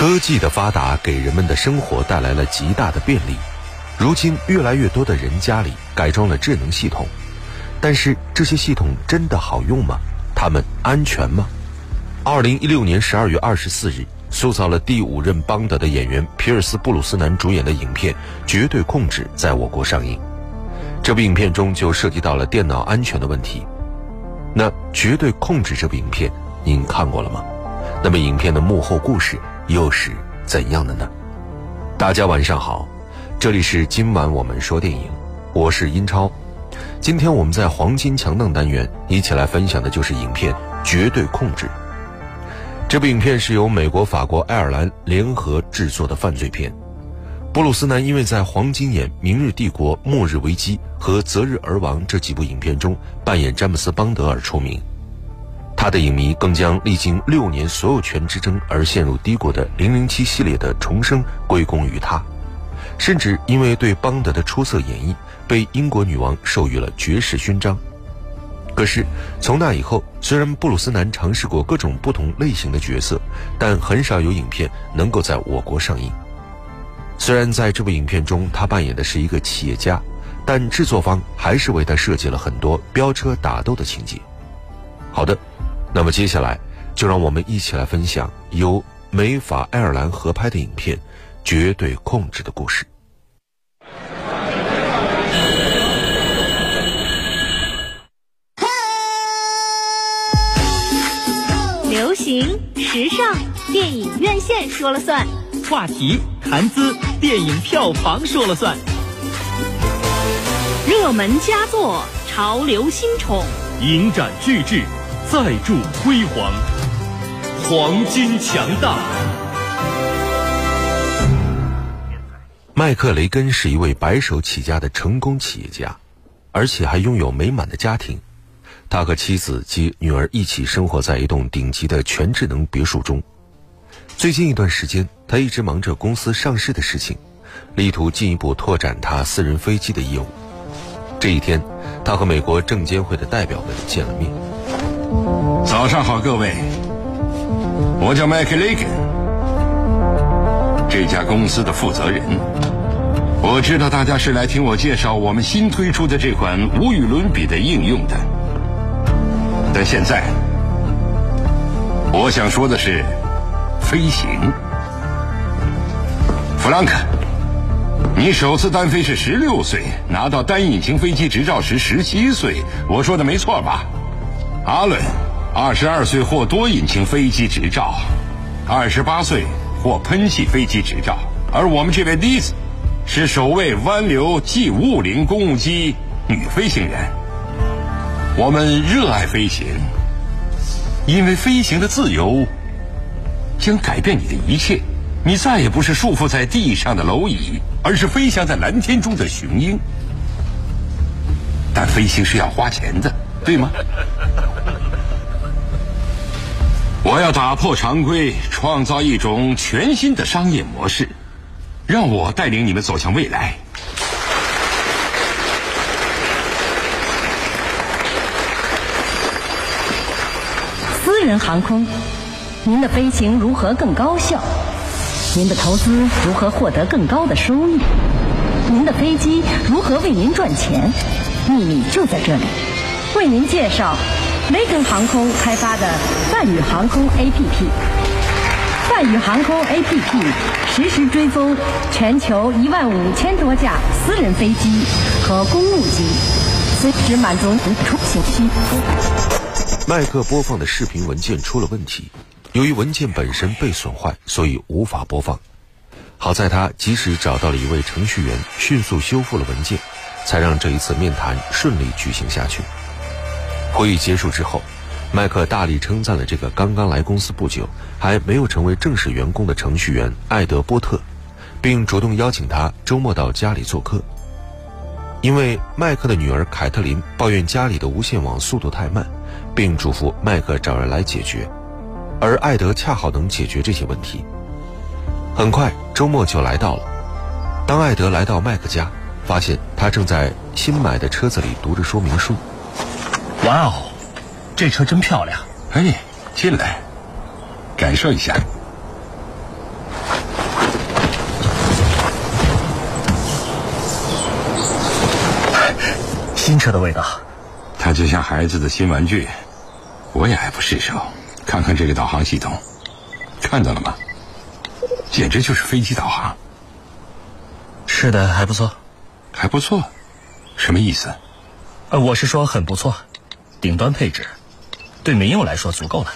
科技的发达给人们的生活带来了极大的便利，如今越来越多的人家里改装了智能系统，但是这些系统真的好用吗？它们安全吗？二零一六年十二月二十四日，塑造了第五任邦德的演员皮尔斯·布鲁斯南主演的影片《绝对控制》在我国上映。这部影片中就涉及到了电脑安全的问题。那《绝对控制》这部影片您看过了吗？那么影片的幕后故事？又是怎样的呢？大家晚上好，这里是今晚我们说电影，我是英超。今天我们在黄金强档单元一起来分享的就是影片《绝对控制》。这部影片是由美国、法国、爱尔兰联合制作的犯罪片。布鲁斯南因为在《黄金眼》《明日帝国》《末日危机》和《择日而亡》这几部影片中扮演詹姆斯·邦德而出名。他的影迷更将历经六年所有权之争而陷入低谷的《零零七》系列的重生归功于他，甚至因为对邦德的出色演绎，被英国女王授予了爵士勋章。可是从那以后，虽然布鲁斯南尝试过各种不同类型的角色，但很少有影片能够在我国上映。虽然在这部影片中他扮演的是一个企业家，但制作方还是为他设计了很多飙车打斗的情节。好的。那么接下来，就让我们一起来分享由美法爱尔兰合拍的影片《绝对控制》的故事。流行时尚，电影院线说了算；话题谈资，电影票房说了算；热门佳作，潮流新宠，影展巨制。再铸辉煌，黄金强大。麦克雷根是一位白手起家的成功企业家，而且还拥有美满的家庭。他和妻子及女儿一起生活在一栋顶级的全智能别墅中。最近一段时间，他一直忙着公司上市的事情，力图进一步拓展他私人飞机的业务。这一天，他和美国证监会的代表们见了面。早上好，各位，我叫麦克雷根，这家公司的负责人。我知道大家是来听我介绍我们新推出的这款无与伦比的应用的，但现在我想说的是飞行。弗兰克，你首次单飞是十六岁，拿到单引擎飞机执照时十七岁，我说的没错吧？阿伦，二十二岁获多引擎飞机执照，二十八岁获喷气飞机执照，而我们这位丽子是首位湾流 G 五五零公务机女飞行员。我们热爱飞行，因为飞行的自由将改变你的一切。你再也不是束缚在地上的蝼蚁，而是飞翔在蓝天中的雄鹰。但飞行是要花钱的。对吗？我要打破常规，创造一种全新的商业模式，让我带领你们走向未来。私人航空，您的飞行如何更高效？您的投资如何获得更高的收益？您的飞机如何为您赚钱？秘密就在这里。为您介绍雷根航空开发的泛宇航空 APP。泛宇航空 APP 实时追踪全球一万五千多架私人飞机和公务机，随时满足您出行需求。麦克播放的视频文件出了问题，由于文件本身被损坏，所以无法播放。好在他及时找到了一位程序员，迅速修复了文件，才让这一次面谈顺利举行下去。会议结束之后，麦克大力称赞了这个刚刚来公司不久、还没有成为正式员工的程序员艾德波特，并主动邀请他周末到家里做客。因为麦克的女儿凯特琳抱怨家里的无线网速度太慢，并嘱咐麦克找人来解决，而艾德恰好能解决这些问题。很快，周末就来到了。当艾德来到麦克家，发现他正在新买的车子里读着说明书。哇哦，这车真漂亮。哎，进来感受一下。新车的味道。它就像孩子的新玩具，我也爱不释手。看看这个导航系统，看到了吗？简直就是飞机导航。是的，还不错，还不错。什么意思？呃，我是说很不错。顶端配置，对民用来说足够了。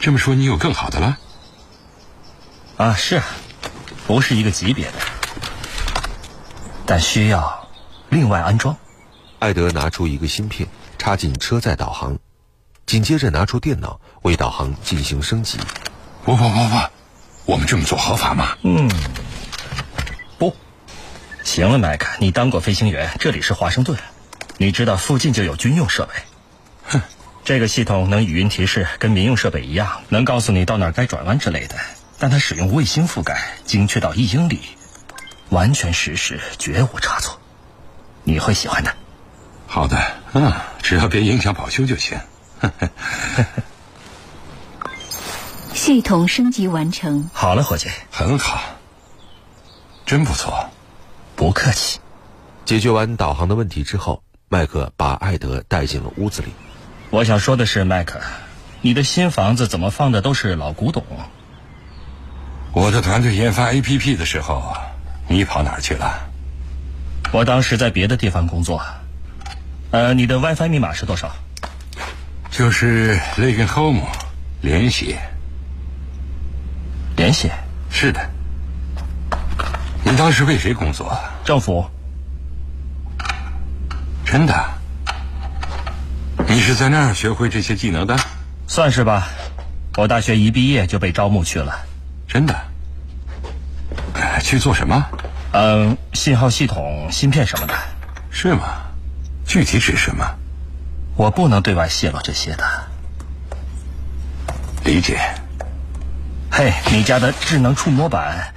这么说，你有更好的了？啊，是，不是一个级别的，但需要另外安装。艾德拿出一个芯片，插进车载导航，紧接着拿出电脑为导航进行升级。不不不不，我们这么做合法吗？嗯，不。行了，麦克，你当过飞行员，这里是华盛顿，你知道附近就有军用设备。哼，这个系统能语音提示，跟民用设备一样，能告诉你到哪儿该转弯之类的。但它使用卫星覆盖，精确到一英里，完全实时，绝无差错。你会喜欢的。好的，嗯，只要别影响保修就行。系统升级完成。好了，伙计，很好，真不错。不客气。解决完导航的问题之后，麦克把艾德带进了屋子里。我想说的是，麦克，你的新房子怎么放的都是老古董？我的团队研发 APP 的时候，你跑哪儿去了？我当时在别的地方工作。呃，你的 WiFi 密码是多少？就是 Legan Home 联系。联系？是的。您当时为谁工作？政府。真的？你是在那儿学会这些技能的？算是吧。我大学一毕业就被招募去了。真的？去做什么？嗯，信号系统、芯片什么的。是吗？具体指什么？我不能对外泄露这些的。理解。嘿，你家的智能触摸板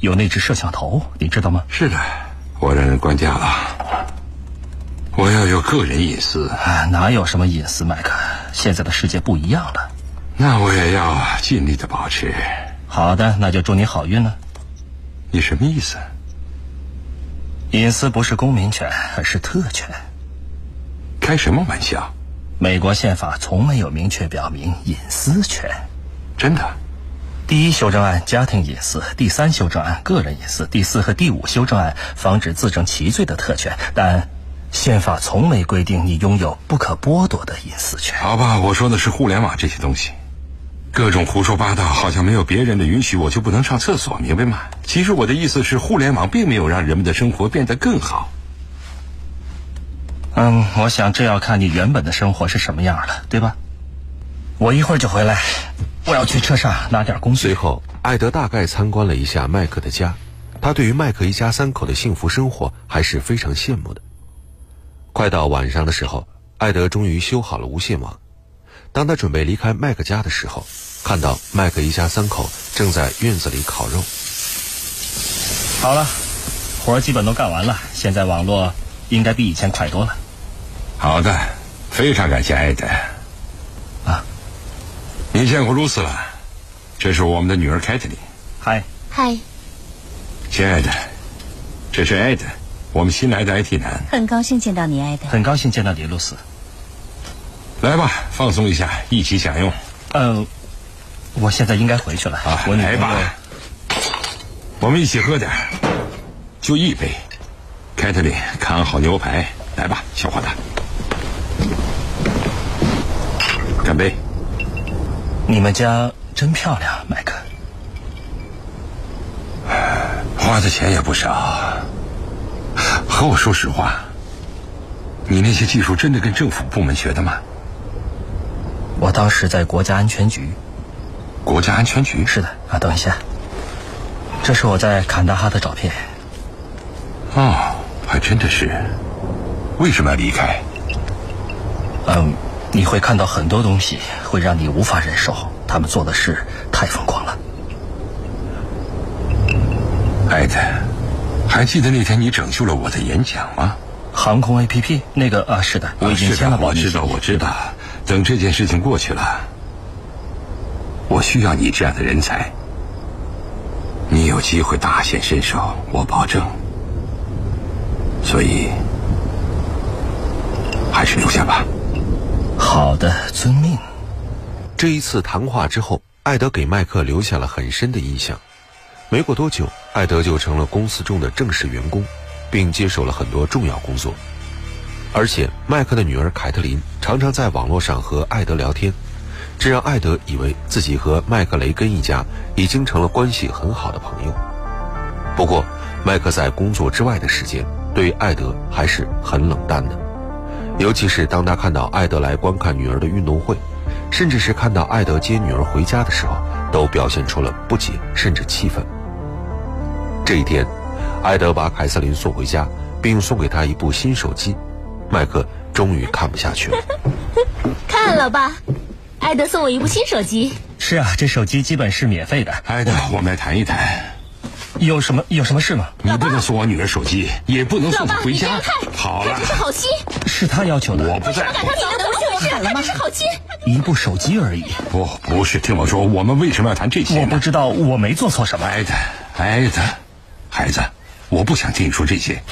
有内置摄像头，你知道吗？是的，我让人关掉了。我要有个人隐私。哪有什么隐私，麦克？现在的世界不一样了。那我也要尽力的保持。好的，那就祝你好运了。你什么意思？隐私不是公民权，而是特权。开什么玩笑？美国宪法从没有明确表明隐私权。真的？第一修正案家庭隐私，第三修正案个人隐私，第四和第五修正案防止自证其罪的特权。但宪法从没规定你拥有不可剥夺的隐私权。好吧，我说的是互联网这些东西，各种胡说八道，好像没有别人的允许我就不能上厕所，明白吗？其实我的意思是，互联网并没有让人们的生活变得更好。嗯，我想这要看你原本的生活是什么样了，对吧？我一会儿就回来，我要去车上拿点工具。随后，艾德大概参观了一下麦克的家，他对于麦克一家三口的幸福生活还是非常羡慕的。快到晚上的时候，艾德终于修好了无线网。当他准备离开麦克家的时候，看到麦克一家三口正在院子里烤肉。好了，活基本都干完了，现在网络应该比以前快多了。好的，非常感谢艾德。啊，你见过露丝了？这是我们的女儿凯特琳。嗨，嗨，亲爱的，这是艾德，我们新来的 IT 男。很高兴见到你，艾德。很高兴见到你，露丝。来吧，放松一下，一起享用。嗯，我现在应该回去了。啊，我来吧，我们一起喝点儿，就一杯。凯特琳，看好牛排，来吧，小伙子，干杯！你们家真漂亮，麦克。花的钱也不少。和我说实话，你那些技术真的跟政府部门学的吗？我当时在国家安全局。国家安全局是的啊，等一下，这是我在坎大哈的照片。哦，还真的是。为什么要离开？嗯，你会看到很多东西，会让你无法忍受。他们做的事太疯狂了。艾德，还记得那天你拯救了我的演讲吗？航空 APP 那个啊，是的，我已经签了保密我知道，我知道。等这件事情过去了，我需要你这样的人才。你有机会大显身手，我保证。所以，还是留下吧。好的，遵命。这一次谈话之后，艾德给麦克留下了很深的印象。没过多久，艾德就成了公司中的正式员工，并接手了很多重要工作。而且，麦克的女儿凯特琳常常在网络上和艾德聊天，这让艾德以为自己和麦克雷根一家已经成了关系很好的朋友。不过，麦克在工作之外的时间对艾德还是很冷淡的，尤其是当他看到艾德来观看女儿的运动会，甚至是看到艾德接女儿回家的时候，都表现出了不解甚至气愤。这一天，艾德把凯瑟琳送回家，并送给她一部新手机。麦克终于看不下去了，看了吧，艾德送我一部新手机。是啊，这手机基本是免费的。艾德，我们来谈一谈，有什么有什么事吗？你不能送我女儿手机，也不能，送她回家好了这，是好心，是他要求的，我不在乎。他你的不是，他这是好心。一部手机而已。不，不是，听我说，我们为什么要谈这些？我不知道，我没做错什么。艾德，艾德，孩子，我不想听你说这些。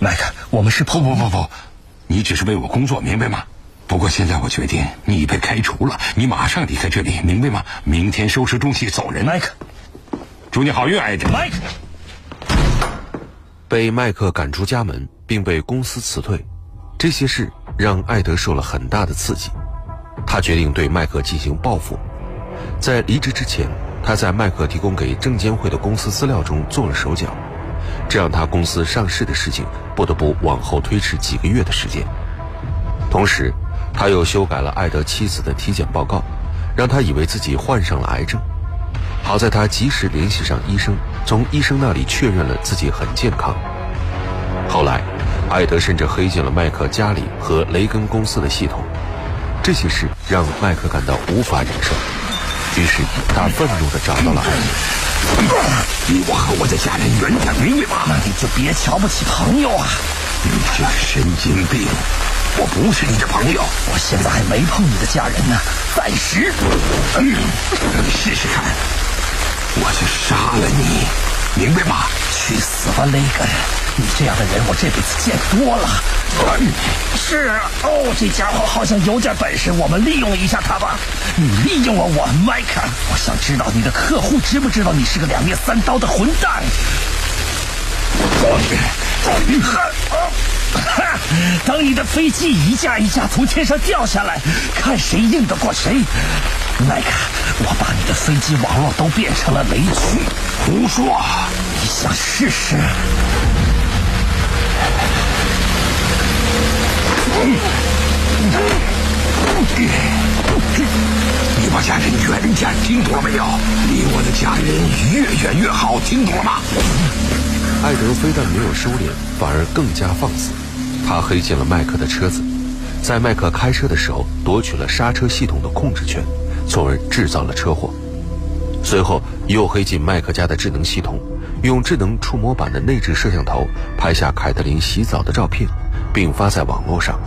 麦克，我们是不不不不，你只是为我工作，明白吗？不过现在我决定，你被开除了，你马上离开这里，明白吗？明天收拾东西走人。麦克，祝你好运，艾德。麦克，被麦克赶出家门，并被公司辞退，这些事让艾德受了很大的刺激。他决定对麦克进行报复。在离职之前，他在麦克提供给证监会的公司资料中做了手脚，这让他公司上市的事情不得不往后推迟几个月的时间。同时，他又修改了艾德妻子的体检报告，让他以为自己患上了癌症。好在他及时联系上医生，从医生那里确认了自己很健康。后来，艾德甚至黑进了麦克家里和雷根公司的系统，这些事让麦克感到无法忍受，于是他愤怒的找到了艾德。离我和我的家人远点，明白吗？那你就别瞧不起朋友啊！你这神经病！我不是你的朋友，我现在还没碰你的家人呢，暂时。嗯，你试试看，我就杀了你，明白吗？去死吧，雷根！你这样的人，我这辈子见多了。是啊，哦，这家伙好像有点本事，我们利用一下他吧。你利用了我，迈克。我想知道你的客户知不知道你是个两面三刀的混蛋。哈！等你的飞机一架一架从天上掉下来，看谁硬得过谁。麦克，我把你的飞机网络都变成了雷区。胡说！你想试试？你把家人远点，听懂了没有？离我的家人越远越好，听懂了吗？艾德非但没有收敛，反而更加放肆。他黑进了麦克的车子，在麦克开车的时候夺取了刹车系统的控制权，从而制造了车祸。随后又黑进麦克家的智能系统，用智能触摸板的内置摄像头拍下凯特琳洗澡的照片，并发在网络上。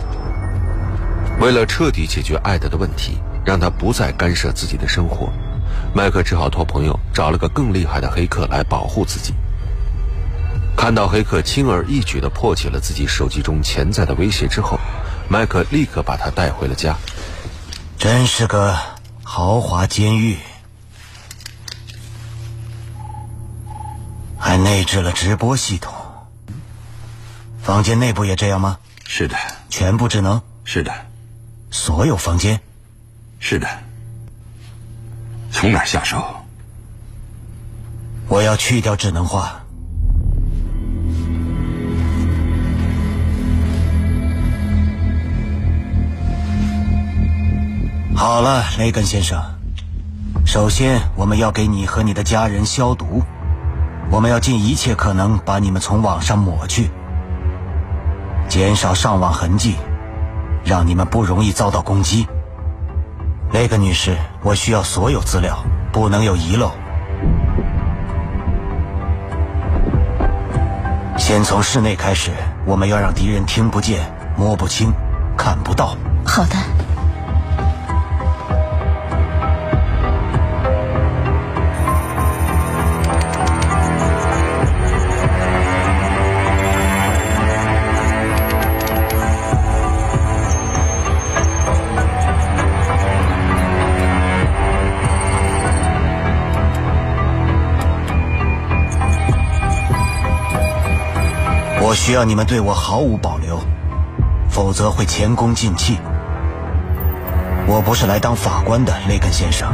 为了彻底解决艾德的问题，让他不再干涉自己的生活，麦克只好托朋友找了个更厉害的黑客来保护自己。看到黑客轻而易举地破解了自己手机中潜在的威胁之后，麦克立刻把他带回了家。真是个豪华监狱，还内置了直播系统。房间内部也这样吗？是的，全部智能，是的，所有房间。是的。从哪下手？我要去掉智能化。好了，雷根先生。首先，我们要给你和你的家人消毒，我们要尽一切可能把你们从网上抹去，减少上网痕迹，让你们不容易遭到攻击。雷根女士，我需要所有资料，不能有遗漏。先从室内开始，我们要让敌人听不见、摸不清、看不到。好的。需要你们对我毫无保留，否则会前功尽弃。我不是来当法官的，雷根先生，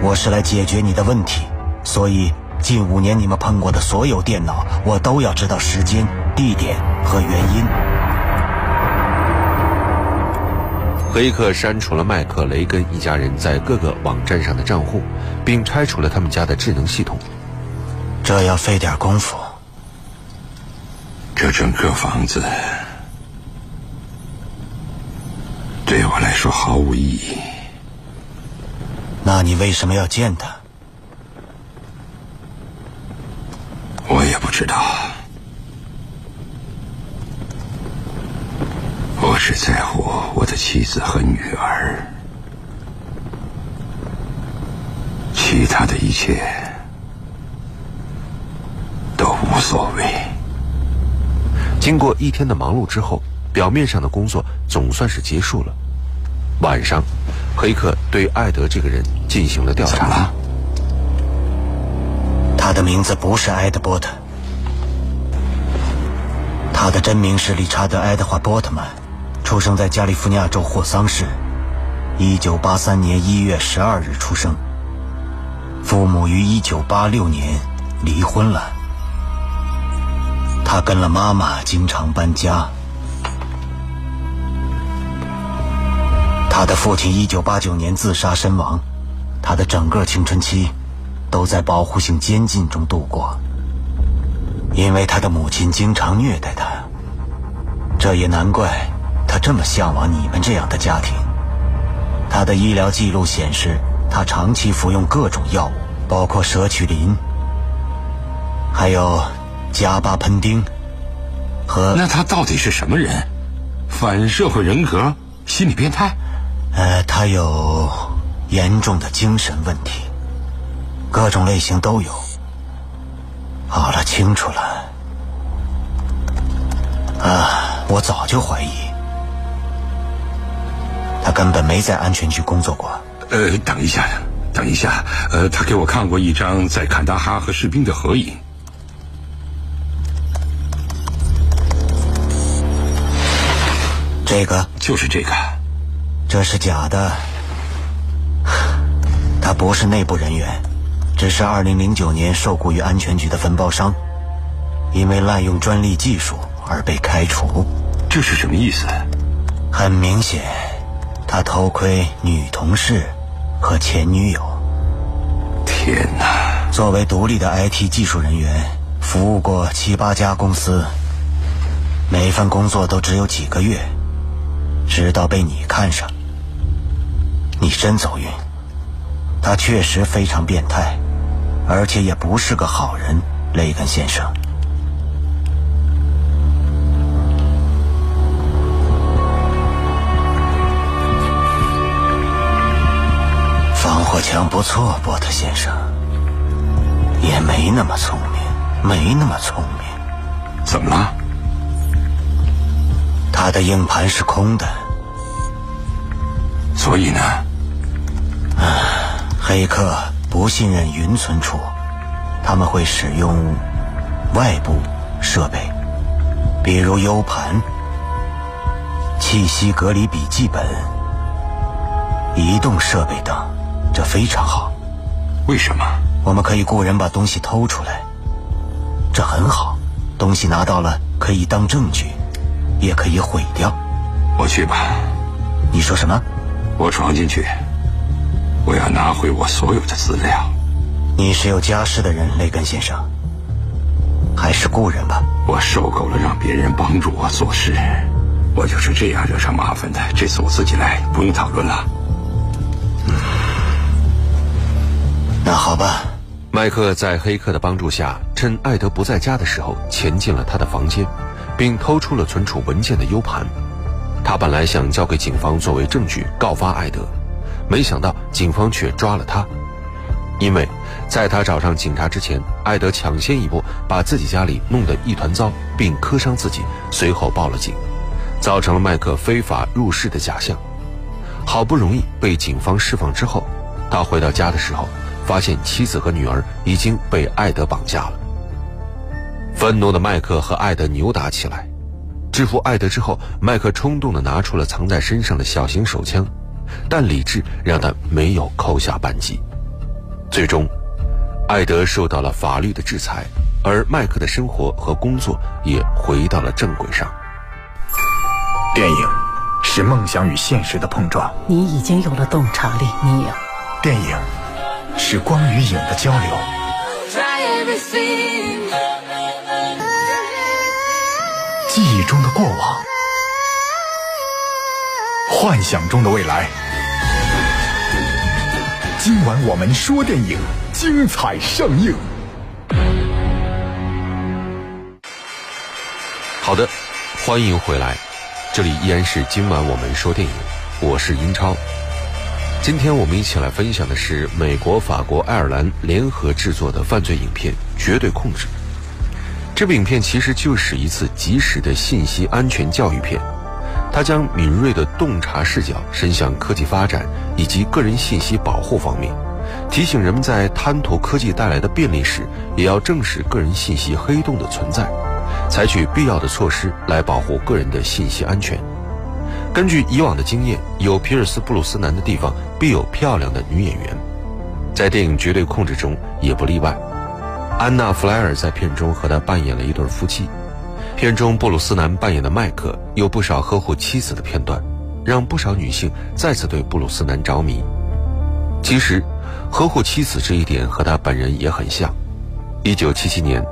我是来解决你的问题。所以，近五年你们碰过的所有电脑，我都要知道时间、地点和原因。黑客删除了麦克雷根一家人在各个网站上的账户，并拆除了他们家的智能系统。这要费点功夫。这整个房子对我来说毫无意义。那你为什么要见他？我也不知道。我只在乎我的妻子和女儿，其他的一切都无所谓。经过一天的忙碌之后，表面上的工作总算是结束了。晚上，黑客对艾德这个人进行了调查。他的名字不是埃德波特，他的真名是理查德·爱德华·波特曼，出生在加利福尼亚州霍桑市，一九八三年一月十二日出生。父母于一九八六年离婚了，他跟了妈妈经常搬家。他的父亲一九八九年自杀身亡，他的整个青春期都在保护性监禁中度过，因为他的母亲经常虐待他。这也难怪他这么向往你们这样的家庭。他的医疗记录显示，他长期服用各种药物，包括舍曲林，还有加巴喷丁和……那他到底是什么人？反社会人格？心理变态？呃，他有严重的精神问题，各种类型都有。好了，清楚了。啊，我早就怀疑他根本没在安全局工作过。呃，等一下，等一下，呃，他给我看过一张在坎大哈和士兵的合影。这个就是这个。这是假的，他不是内部人员，只是2009年受雇于安全局的分包商，因为滥用专利技术而被开除。这是什么意思？很明显，他偷窥女同事和前女友。天哪！作为独立的 IT 技术人员，服务过七八家公司，每份工作都只有几个月，直到被你看上。你真走运，他确实非常变态，而且也不是个好人，雷根先生。防火墙不错，波特先生，也没那么聪明，没那么聪明。怎么了？他的硬盘是空的。所以呢？啊，黑客不信任云存储，他们会使用外部设备，比如 U 盘、气息隔离笔记本、移动设备等。这非常好。为什么？我们可以雇人把东西偷出来。这很好，东西拿到了可以当证据，也可以毁掉。我去吧。你说什么？我闯进去，我要拿回我所有的资料。你是有家室的人，雷根先生，还是故人吧？我受够了让别人帮助我做事，我就是这样惹上麻烦的。这次我自己来，不用讨论了。嗯，那好吧。麦克在黑客的帮助下，趁艾德不在家的时候，潜进了他的房间，并偷出了存储文件的 U 盘。他本来想交给警方作为证据告发艾德，没想到警方却抓了他，因为在他找上警察之前，艾德抢先一步把自己家里弄得一团糟，并磕伤自己，随后报了警，造成了麦克非法入室的假象。好不容易被警方释放之后，他回到家的时候，发现妻子和女儿已经被艾德绑架了。愤怒的麦克和艾德扭打起来，制服艾德之后，麦克冲动地拿出了藏在身上的小型手枪，但理智让他没有扣下扳机。最终，艾德受到了法律的制裁，而麦克的生活和工作也回到了正轨上。电影是梦想与现实的碰撞，你已经有了洞察力，尼尔。电影是光与影的交流，记忆中的过往，幻想中的未来。今晚我们说电影，精彩上映。好的，欢迎回来，这里依然是今晚我们说电影，我是英超。今天我们一起来分享的是美国、法国、爱尔兰联合制作的犯罪影片《绝对控制》。这部影片其实就是一次及时的信息安全教育片，它将敏锐的洞察视角伸向科技发展以及个人信息保护方面，提醒人们在贪图科技带来的便利时，也要正视个人信息黑洞的存在，采取必要的措施来保护个人的信息安全。根据以往的经验，有皮尔斯·布鲁斯南的地方必有漂亮的女演员，在电影《绝对控制》中也不例外。安娜·弗莱尔在片中和他扮演了一对夫妻。片中布鲁斯南扮演的麦克有不少呵护妻子的片段，让不少女性再次对布鲁斯南着迷。其实，呵护妻子这一点和他本人也很像。1977年，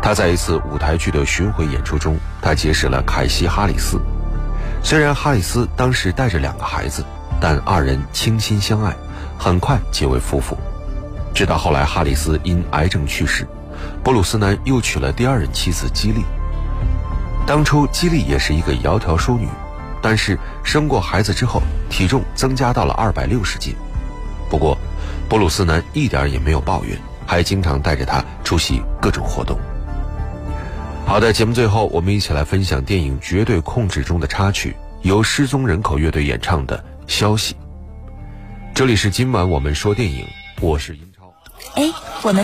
他在一次舞台剧的巡回演出中，他结识了凯西·哈里斯。虽然哈里斯当时带着两个孩子，但二人倾心相爱，很快结为夫妇。直到后来，哈里斯因癌症去世，布鲁斯南又娶了第二任妻子基利。当初基利也是一个窈窕淑女，但是生过孩子之后，体重增加到了二百六十斤。不过，布鲁斯南一点也没有抱怨，还经常带着她出席各种活动。好的，节目最后我们一起来分享电影《绝对控制》中的插曲，由失踪人口乐队演唱的《消息》。这里是今晚我们说电影，我是。哎，我们。